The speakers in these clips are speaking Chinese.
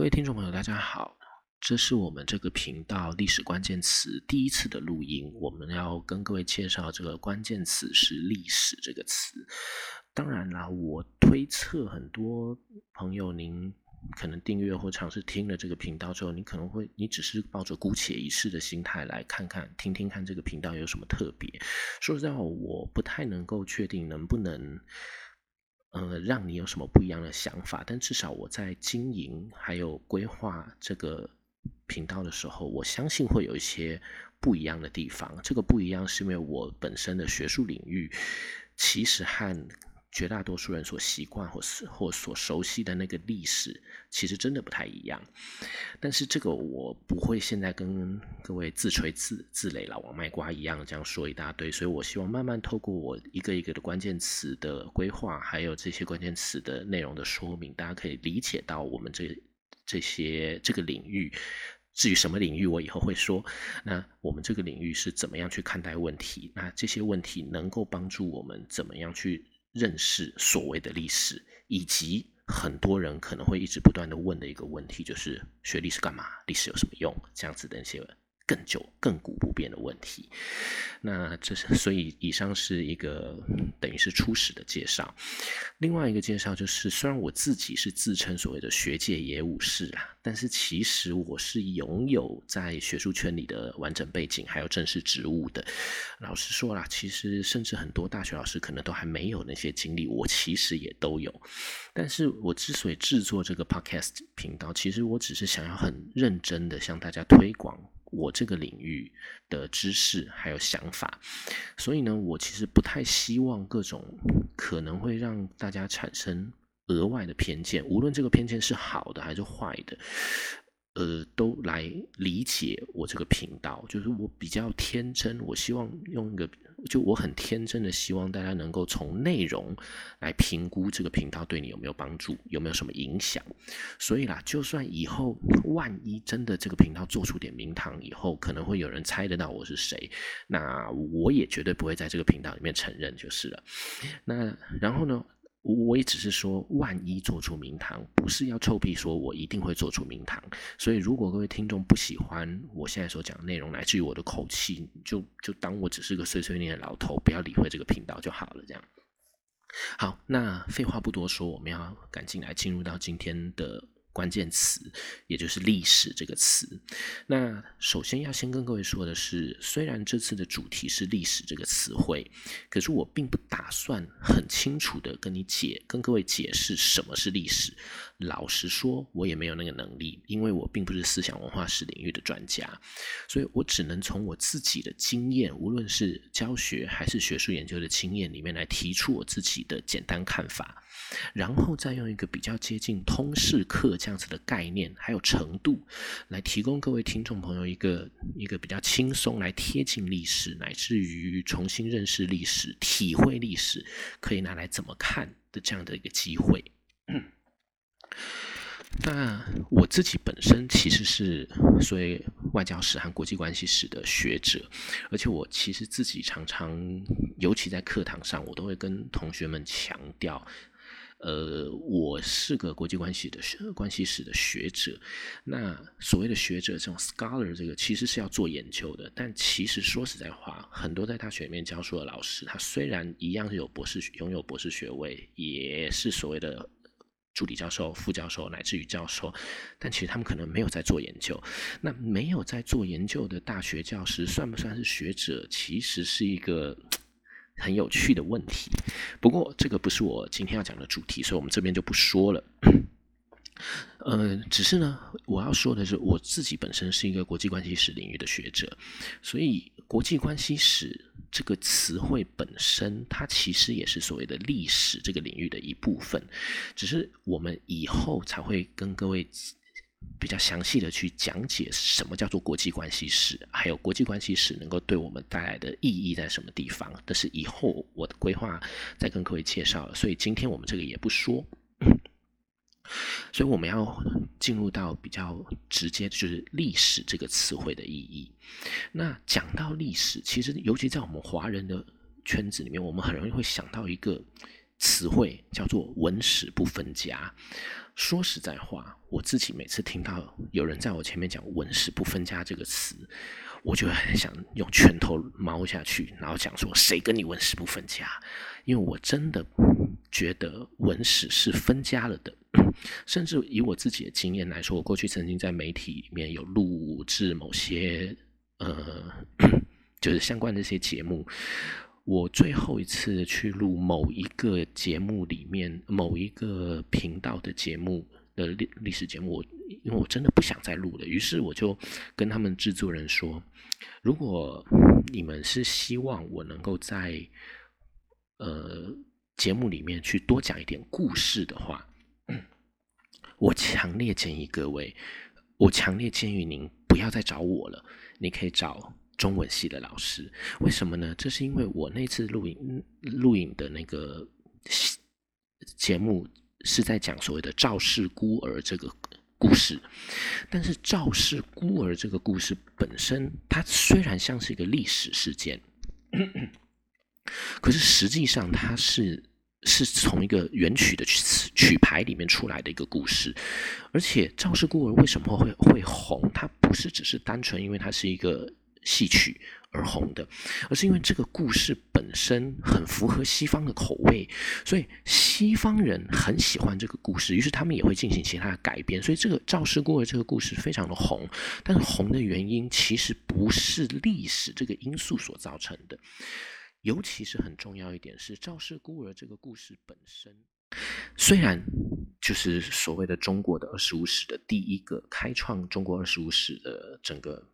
各位听众朋友，大家好，这是我们这个频道历史关键词第一次的录音。我们要跟各位介绍这个关键词是“历史”这个词。当然啦，我推测很多朋友，您可能订阅或尝试听了这个频道之后，你可能会，你只是抱着姑且一试的心态来看看、听听看这个频道有什么特别。说实在话，我不太能够确定能不能。呃，让你有什么不一样的想法？但至少我在经营还有规划这个频道的时候，我相信会有一些不一样的地方。这个不一样是因为我本身的学术领域其实和。绝大多数人所习惯或或所熟悉的那个历史，其实真的不太一样。但是这个我不会现在跟各位自吹自自擂老王卖瓜一样这样说一大堆，所以我希望慢慢透过我一个一个的关键词的规划，还有这些关键词的内容的说明，大家可以理解到我们这这些这个领域。至于什么领域，我以后会说。那我们这个领域是怎么样去看待问题？那这些问题能够帮助我们怎么样去？认识所谓的历史，以及很多人可能会一直不断的问的一个问题，就是学历史干嘛？历史有什么用？这样子的一些更久、亘古不变的问题。那这是所以，以上是一个等于是初始的介绍。另外一个介绍就是，虽然我自己是自称所谓的学界野武士啦，但是其实我是拥有在学术圈里的完整背景，还有正式职务的。老实说啦，其实甚至很多大学老师可能都还没有那些经历，我其实也都有。但是我之所以制作这个 podcast 频道，其实我只是想要很认真的向大家推广。我这个领域的知识还有想法，所以呢，我其实不太希望各种可能会让大家产生额外的偏见，无论这个偏见是好的还是坏的。呃，都来理解我这个频道，就是我比较天真，我希望用一个，就我很天真的希望大家能够从内容来评估这个频道对你有没有帮助，有没有什么影响。所以啦，就算以后万一真的这个频道做出点名堂，以后可能会有人猜得到我是谁，那我也绝对不会在这个频道里面承认就是了。那然后呢？我也只是说，万一做出名堂，不是要臭屁说我一定会做出名堂。所以，如果各位听众不喜欢我现在所讲的内容，来自于我的口气，就就当我只是个碎碎念的老头，不要理会这个频道就好了。这样，好，那废话不多说，我们要赶紧来进入到今天的。关键词，也就是“历史”这个词。那首先要先跟各位说的是，虽然这次的主题是“历史”这个词汇，可是我并不打算很清楚的跟你解、跟各位解释什么是历史。老实说，我也没有那个能力，因为我并不是思想文化史领域的专家，所以我只能从我自己的经验，无论是教学还是学术研究的经验里面来提出我自己的简单看法。然后再用一个比较接近通识课这样子的概念，还有程度，来提供各位听众朋友一个一个比较轻松来贴近历史，乃至于重新认识历史、体会历史，可以拿来怎么看的这样的一个机会。那我自己本身其实是所谓外交史和国际关系史的学者，而且我其实自己常常，尤其在课堂上，我都会跟同学们强调。呃，我是个国际关系的学关系史的学者。那所谓的学者，这种 scholar，这个其实是要做研究的。但其实说实在话，很多在大学里面教书的老师，他虽然一样是有博士拥有博士学位，也是所谓的助理教授、副教授乃至于教授，但其实他们可能没有在做研究。那没有在做研究的大学教师，算不算是学者？其实是一个。很有趣的问题，不过这个不是我今天要讲的主题，所以我们这边就不说了。呃，只是呢，我要说的是，我自己本身是一个国际关系史领域的学者，所以国际关系史这个词汇本身，它其实也是所谓的历史这个领域的一部分，只是我们以后才会跟各位。比较详细的去讲解什么叫做国际关系史，还有国际关系史能够对我们带来的意义在什么地方，这是以后我的规划再跟各位介绍。所以今天我们这个也不说，所以我们要进入到比较直接，就是历史这个词汇的意义。那讲到历史，其实尤其在我们华人的圈子里面，我们很容易会想到一个。词汇叫做“文史不分家”。说实在话，我自己每次听到有人在我前面讲“文史不分家”这个词，我就很想用拳头猫下去，然后讲说：“谁跟你文史不分家？”因为我真的觉得文史是分家了的。甚至以我自己的经验来说，我过去曾经在媒体里面有录制某些呃，就是相关的一些节目。我最后一次去录某一个节目里面某一个频道的节目的历历史节目，我因为我真的不想再录了，于是我就跟他们制作人说：如果你们是希望我能够在呃节目里面去多讲一点故事的话，我强烈建议各位，我强烈建议您不要再找我了，你可以找。中文系的老师，为什么呢？这是因为我那次录影录影的那个节目是在讲所谓的赵氏孤儿这个故事，但是赵氏孤儿这个故事本身，它虽然像是一个历史事件，可是实际上它是是从一个原曲的曲曲牌里面出来的一个故事，而且赵氏孤儿为什么会会红？它不是只是单纯因为它是一个。戏曲而红的，而是因为这个故事本身很符合西方的口味，所以西方人很喜欢这个故事，于是他们也会进行其他的改编。所以这个赵氏孤儿这个故事非常的红，但是红的原因其实不是历史这个因素所造成的，尤其是很重要一点是赵氏孤儿这个故事本身，虽然就是所谓的中国的二十五史的第一个开创中国二十五史的整个。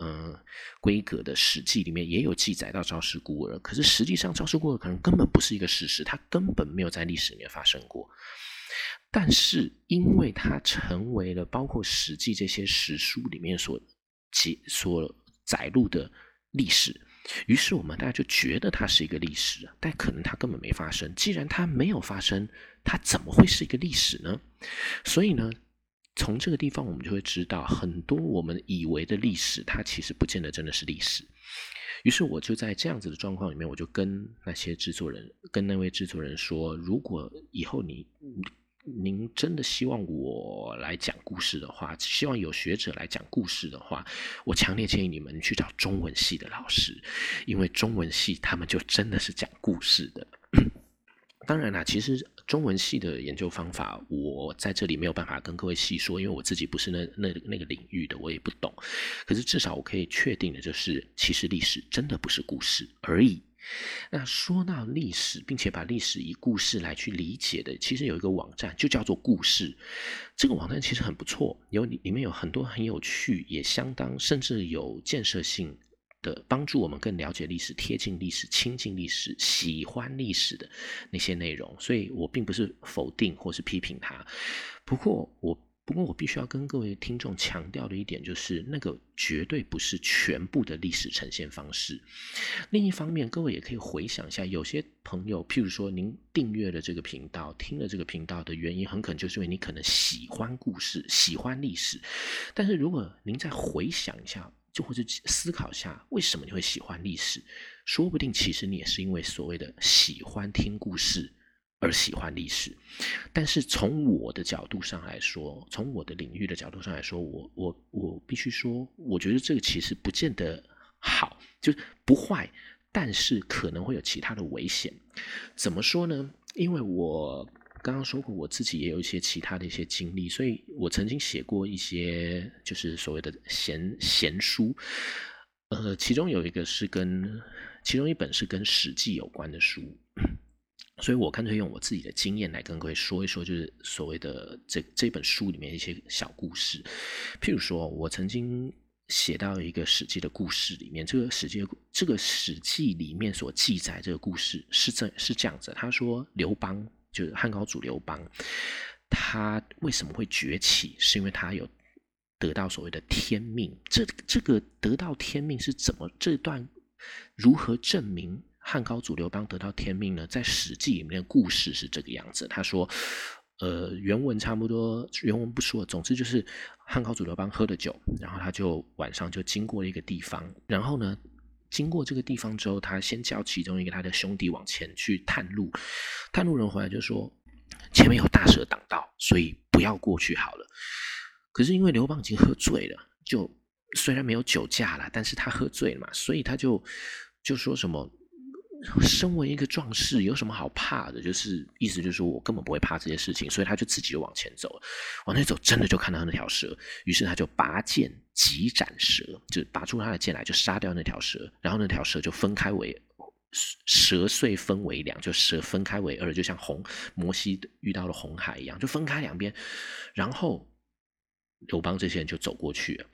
嗯，规格的《史记》里面也有记载到赵氏孤儿，可是实际上赵氏孤儿可能根本不是一个事实，它根本没有在历史里面发生过。但是因为它成为了包括《史记》这些史书里面所记所载录的历史，于是我们大家就觉得它是一个历史，但可能它根本没发生。既然它没有发生，它怎么会是一个历史呢？所以呢？从这个地方，我们就会知道很多我们以为的历史，它其实不见得真的是历史。于是我就在这样子的状况里面，我就跟那些制作人，跟那位制作人说：如果以后你您真的希望我来讲故事的话，希望有学者来讲故事的话，我强烈建议你们去找中文系的老师，因为中文系他们就真的是讲故事的。当然啦，其实中文系的研究方法，我在这里没有办法跟各位细说，因为我自己不是那那那个领域的，我也不懂。可是至少我可以确定的就是，其实历史真的不是故事而已。那说到历史，并且把历史以故事来去理解的，其实有一个网站就叫做故事。这个网站其实很不错，有里面有很多很有趣，也相当甚至有建设性。的帮助我们更了解历史、贴近历史、亲近历史、喜欢历史的那些内容，所以我并不是否定或是批评它。不过我不过我必须要跟各位听众强调的一点就是，那个绝对不是全部的历史呈现方式。另一方面，各位也可以回想一下，有些朋友，譬如说您订阅了这个频道，听了这个频道的原因，很可能就是因为你可能喜欢故事、喜欢历史。但是如果您再回想一下，就或者思考一下，为什么你会喜欢历史？说不定其实你也是因为所谓的喜欢听故事而喜欢历史。但是从我的角度上来说，从我的领域的角度上来说，我我我必须说，我觉得这个其实不见得好，就是不坏，但是可能会有其他的危险。怎么说呢？因为我。刚刚说过，我自己也有一些其他的一些经历，所以我曾经写过一些就是所谓的闲闲书，呃，其中有一个是跟其中一本是跟《史记》有关的书，所以我干脆用我自己的经验来跟各位说一说，就是所谓的这这本书里面一些小故事。譬如说，我曾经写到一个《史记》的故事里面，这个《史记》这个《史记》里面所记载这个故事是这是这样子，他说刘邦。就是汉高祖刘邦，他为什么会崛起？是因为他有得到所谓的天命。这这个得到天命是怎么？这段如何证明汉高祖刘邦得到天命呢？在《史记》里面的故事是这个样子。他说，呃，原文差不多，原文不说。总之就是汉高祖刘邦喝了酒，然后他就晚上就经过了一个地方，然后呢。经过这个地方之后，他先叫其中一个他的兄弟往前去探路，探路人回来就说前面有大蛇挡道，所以不要过去好了。可是因为刘邦已经喝醉了，就虽然没有酒驾了，但是他喝醉了嘛，所以他就就说什么。身为一个壮士，有什么好怕的？就是意思就是说我根本不会怕这些事情，所以他就自己就往前走了，往前走，真的就看到那条蛇，于是他就拔剑急斩蛇，就拔出他的剑来，就杀掉那条蛇，然后那条蛇就分开为蛇碎分为两，就蛇分开为二，就像红摩西遇到了红海一样，就分开两边，然后。刘邦这些人就走过去了。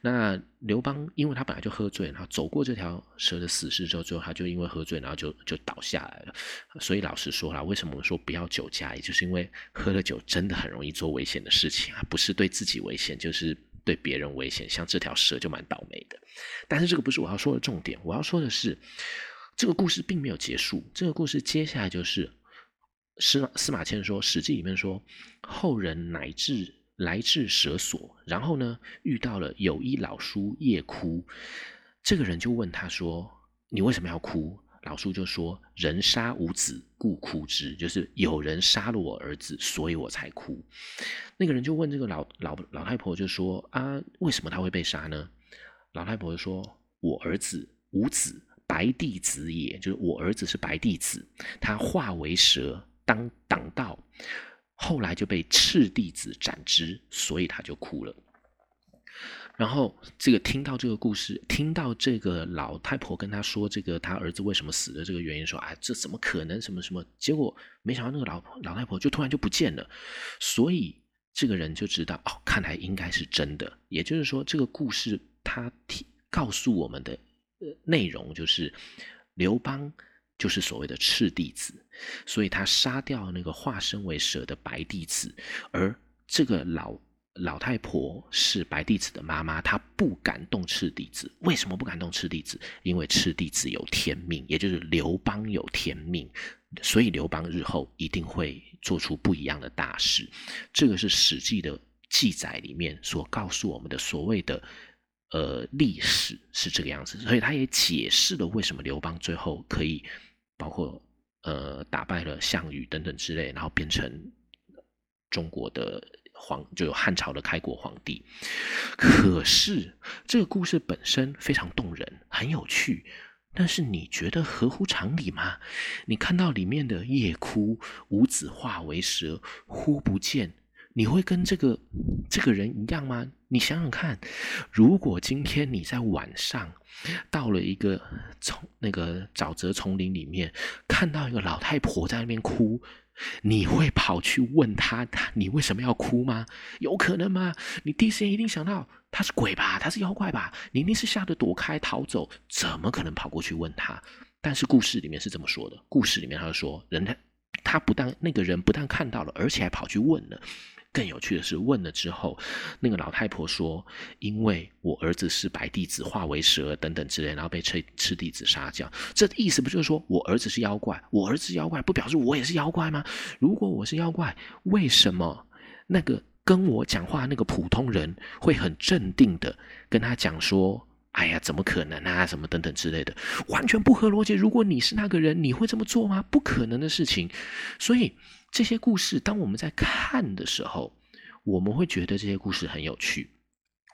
那刘邦因为他本来就喝醉，然后走过这条蛇的死尸之后，最后他就因为喝醉，然后就就倒下来了。所以老实说啦，为什么我说不要酒驾？也就是因为喝了酒真的很容易做危险的事情啊，不是对自己危险，就是对别人危险。像这条蛇就蛮倒霉的。但是这个不是我要说的重点，我要说的是，这个故事并没有结束。这个故事接下来就是司马司马迁说，《史记》里面说，后人乃至。来至蛇所，然后呢，遇到了有一老叔夜哭。这个人就问他说：“你为什么要哭？”老叔就说：“人杀吾子，故哭之。”就是有人杀了我儿子，所以我才哭。那个人就问这个老老老太婆，就说：“啊，为什么他会被杀呢？”老太婆就说：“我儿子吾子，白帝子也，就是我儿子是白帝子，他化为蛇，当挡道。”后来就被赤弟子斩之，所以他就哭了。然后这个听到这个故事，听到这个老太婆跟他说这个他儿子为什么死的这个原因，说啊，这怎么可能？什么什么？结果没想到那个老老太婆就突然就不见了，所以这个人就知道哦，看来应该是真的。也就是说，这个故事他提告诉我们的呃内容就是刘邦。就是所谓的赤弟子，所以他杀掉那个化身为蛇的白弟子，而这个老老太婆是白弟子的妈妈，她不敢动赤弟子。为什么不敢动赤弟子？因为赤弟子有天命，也就是刘邦有天命，所以刘邦日后一定会做出不一样的大事。这个是《史记》的记载里面所告诉我们的所谓的。呃，历史是这个样子，所以他也解释了为什么刘邦最后可以包括呃打败了项羽等等之类，然后变成中国的皇，就有汉朝的开国皇帝。可是这个故事本身非常动人，很有趣，但是你觉得合乎常理吗？你看到里面的夜哭，五子化为蛇，忽不见。你会跟这个这个人一样吗？你想想看，如果今天你在晚上到了一个丛那个沼泽丛林里面，看到一个老太婆在那边哭，你会跑去问她，你为什么要哭吗？有可能吗？你第一时间一定想到她是鬼吧，她是妖怪吧？你一定是吓得躲开逃走，怎么可能跑过去问她？但是故事里面是这么说的，故事里面他说，人他他不但那个人不但看到了，而且还跑去问了。更有趣的是，问了之后，那个老太婆说：“因为我儿子是白弟子化为蛇等等之类，然后被赤赤弟子杀掉。这意思不就是说我儿子是妖怪？我儿子妖怪不表示我也是妖怪吗？如果我是妖怪，为什么那个跟我讲话那个普通人会很镇定的跟他讲说：‘哎呀，怎么可能啊？什么等等之类的，完全不合逻辑。如果你是那个人，你会这么做吗？不可能的事情。’所以。这些故事，当我们在看的时候，我们会觉得这些故事很有趣，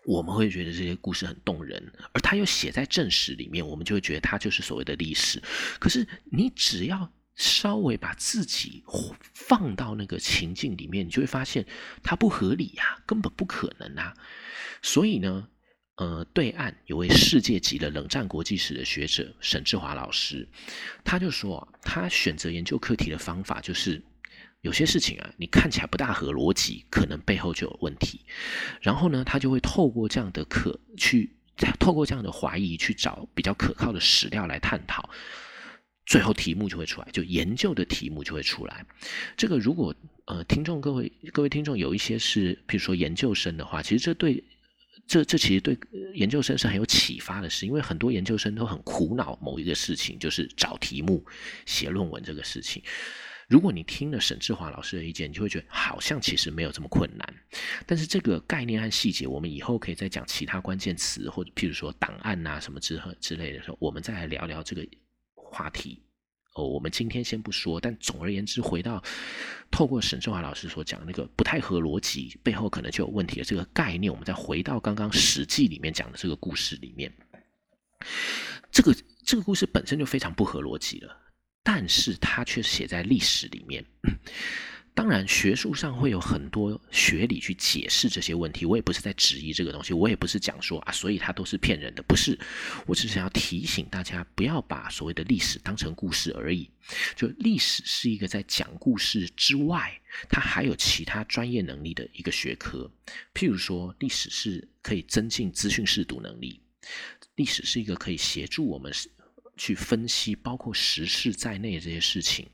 我们会觉得这些故事很动人，而它又写在正史里面，我们就会觉得它就是所谓的历史。可是，你只要稍微把自己放到那个情境里面，你就会发现它不合理呀，根本不可能啊。所以呢，呃，对岸有位世界级的冷战国际史的学者沈志华老师，他就说，他选择研究课题的方法就是。有些事情啊，你看起来不大合逻辑，可能背后就有问题。然后呢，他就会透过这样的可去，透过这样的怀疑去找比较可靠的史料来探讨，最后题目就会出来，就研究的题目就会出来。这个如果呃，听众各位各位听众有一些是，比如说研究生的话，其实这对这这其实对研究生是很有启发的事，因为很多研究生都很苦恼某一个事情，就是找题目写论文这个事情。如果你听了沈志华老师的意见，你就会觉得好像其实没有这么困难。但是这个概念和细节，我们以后可以再讲其他关键词，或者譬如说档案啊什么之之类的时候，我们再来聊聊这个话题。哦，我们今天先不说，但总而言之，回到透过沈志华老师所讲那个不太合逻辑，背后可能就有问题的这个概念，我们再回到刚刚《史记》里面讲的这个故事里面，这个这个故事本身就非常不合逻辑了，但是它却写在历史里面。当然，学术上会有很多学理去解释这些问题。我也不是在质疑这个东西，我也不是讲说啊，所以它都是骗人的。不是，我只是想要提醒大家，不要把所谓的历史当成故事而已。就历史是一个在讲故事之外，它还有其他专业能力的一个学科。譬如说，历史是可以增进资讯视读能力，历史是一个可以协助我们去分析包括时事在内的这些事情。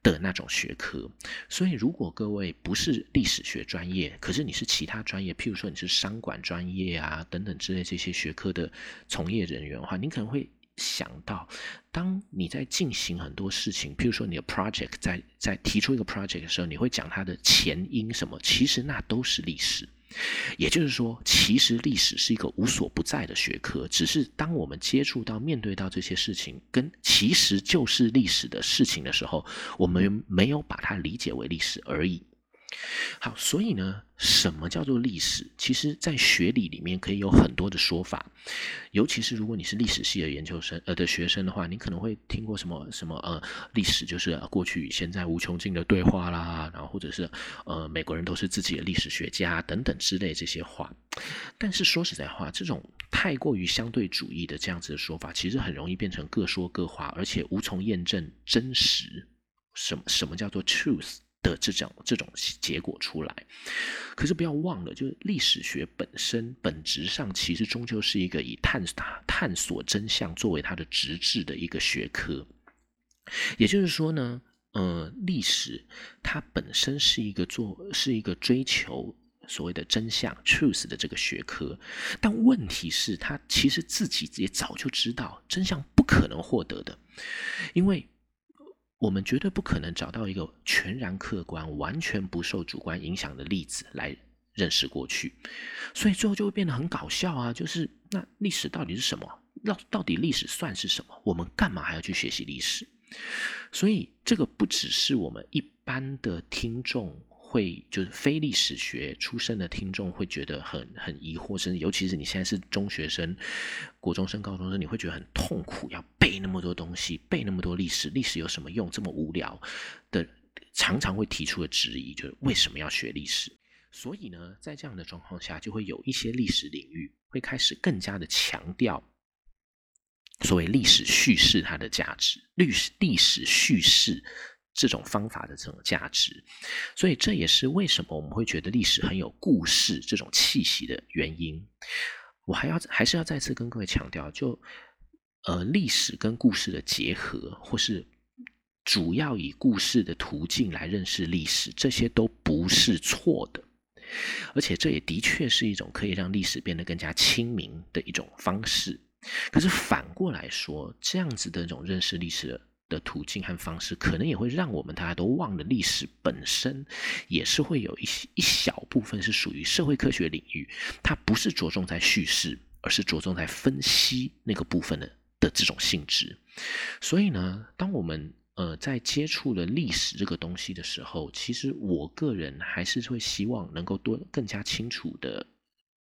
的那种学科，所以如果各位不是历史学专业，可是你是其他专业，譬如说你是商管专业啊等等之类这些学科的从业人员的话，你可能会想到，当你在进行很多事情，譬如说你的 project 在在提出一个 project 的时候，你会讲它的前因什么，其实那都是历史。也就是说，其实历史是一个无所不在的学科，只是当我们接触到、面对到这些事情，跟其实就是历史的事情的时候，我们没有把它理解为历史而已。好，所以呢，什么叫做历史？其实，在学理里面可以有很多的说法，尤其是如果你是历史系的研究生呃的学生的话，你可能会听过什么什么呃，历史就是过去与现在无穷尽的对话啦，然后或者是呃，美国人都是自己的历史学家等等之类这些话。但是说实在话，这种太过于相对主义的这样子的说法，其实很容易变成各说各话，而且无从验证真实。什么什么叫做 truth？的这种这种结果出来，可是不要忘了，就是历史学本身本质上其实终究是一个以探探索真相作为它的职志的一个学科。也就是说呢，呃，历史它本身是一个做是一个追求所谓的真相 truth 的这个学科，但问题是，他其实自己也早就知道真相不可能获得的，因为。我们绝对不可能找到一个全然客观、完全不受主观影响的例子来认识过去，所以最后就会变得很搞笑啊！就是那历史到底是什么？到到底历史算是什么？我们干嘛还要去学习历史？所以这个不只是我们一般的听众。会就是非历史学出身的听众会觉得很很疑惑，甚至尤其是你现在是中学生、国中生、高中生，你会觉得很痛苦，要背那么多东西，背那么多历史，历史有什么用？这么无聊的，常常会提出的质疑就是为什么要学历史？所以呢，在这样的状况下，就会有一些历史领域会开始更加的强调所谓历史叙事它的价值，历史历史叙事。这种方法的这种价值，所以这也是为什么我们会觉得历史很有故事这种气息的原因。我还要还是要再次跟各位强调，就呃历史跟故事的结合，或是主要以故事的途径来认识历史，这些都不是错的，而且这也的确是一种可以让历史变得更加亲民的一种方式。可是反过来说，这样子的一种认识历史的。的途径和方式，可能也会让我们大家都忘了历史本身，也是会有一些一小部分是属于社会科学领域，它不是着重在叙事，而是着重在分析那个部分的的这种性质。所以呢，当我们呃在接触了历史这个东西的时候，其实我个人还是会希望能够多更加清楚的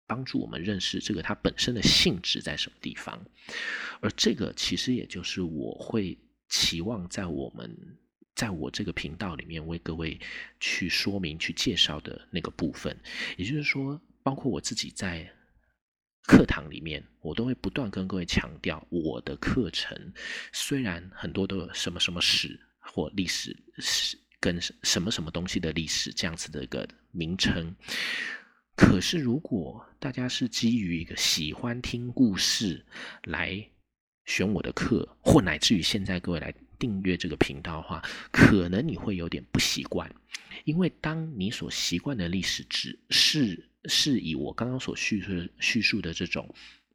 帮助我们认识这个它本身的性质在什么地方，而这个其实也就是我会。期望在我们在我这个频道里面为各位去说明、去介绍的那个部分，也就是说，包括我自己在课堂里面，我都会不断跟各位强调，我的课程虽然很多都有什么什么史或历史史跟什么什么东西的历史这样子的一个名称，可是如果大家是基于一个喜欢听故事来。选我的课，或乃至于现在各位来订阅这个频道的话，可能你会有点不习惯，因为当你所习惯的历史只是是以我刚刚所叙述叙述的这种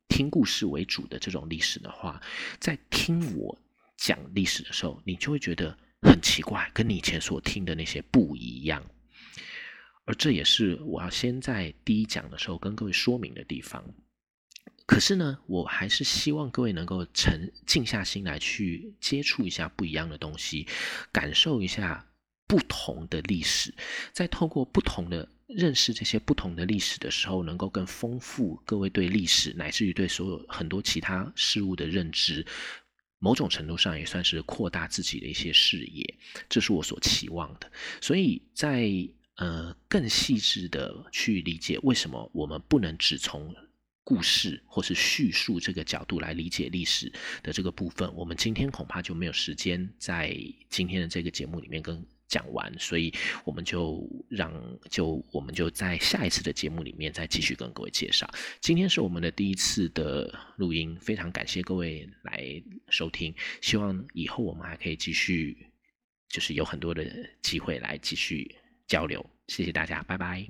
听故事为主的这种历史的话，在听我讲历史的时候，你就会觉得很奇怪，跟你以前所听的那些不一样。而这也是我要先在第一讲的时候跟各位说明的地方。可是呢，我还是希望各位能够沉静下心来，去接触一下不一样的东西，感受一下不同的历史，在透过不同的认识这些不同的历史的时候，能够更丰富各位对历史乃至于对所有很多其他事物的认知。某种程度上也算是扩大自己的一些视野，这是我所期望的。所以在呃更细致的去理解为什么我们不能只从故事或是叙述这个角度来理解历史的这个部分，我们今天恐怕就没有时间在今天的这个节目里面跟。讲完，所以我们就让就我们就在下一次的节目里面再继续跟各位介绍。今天是我们的第一次的录音，非常感谢各位来收听，希望以后我们还可以继续，就是有很多的机会来继续交流。谢谢大家，拜拜。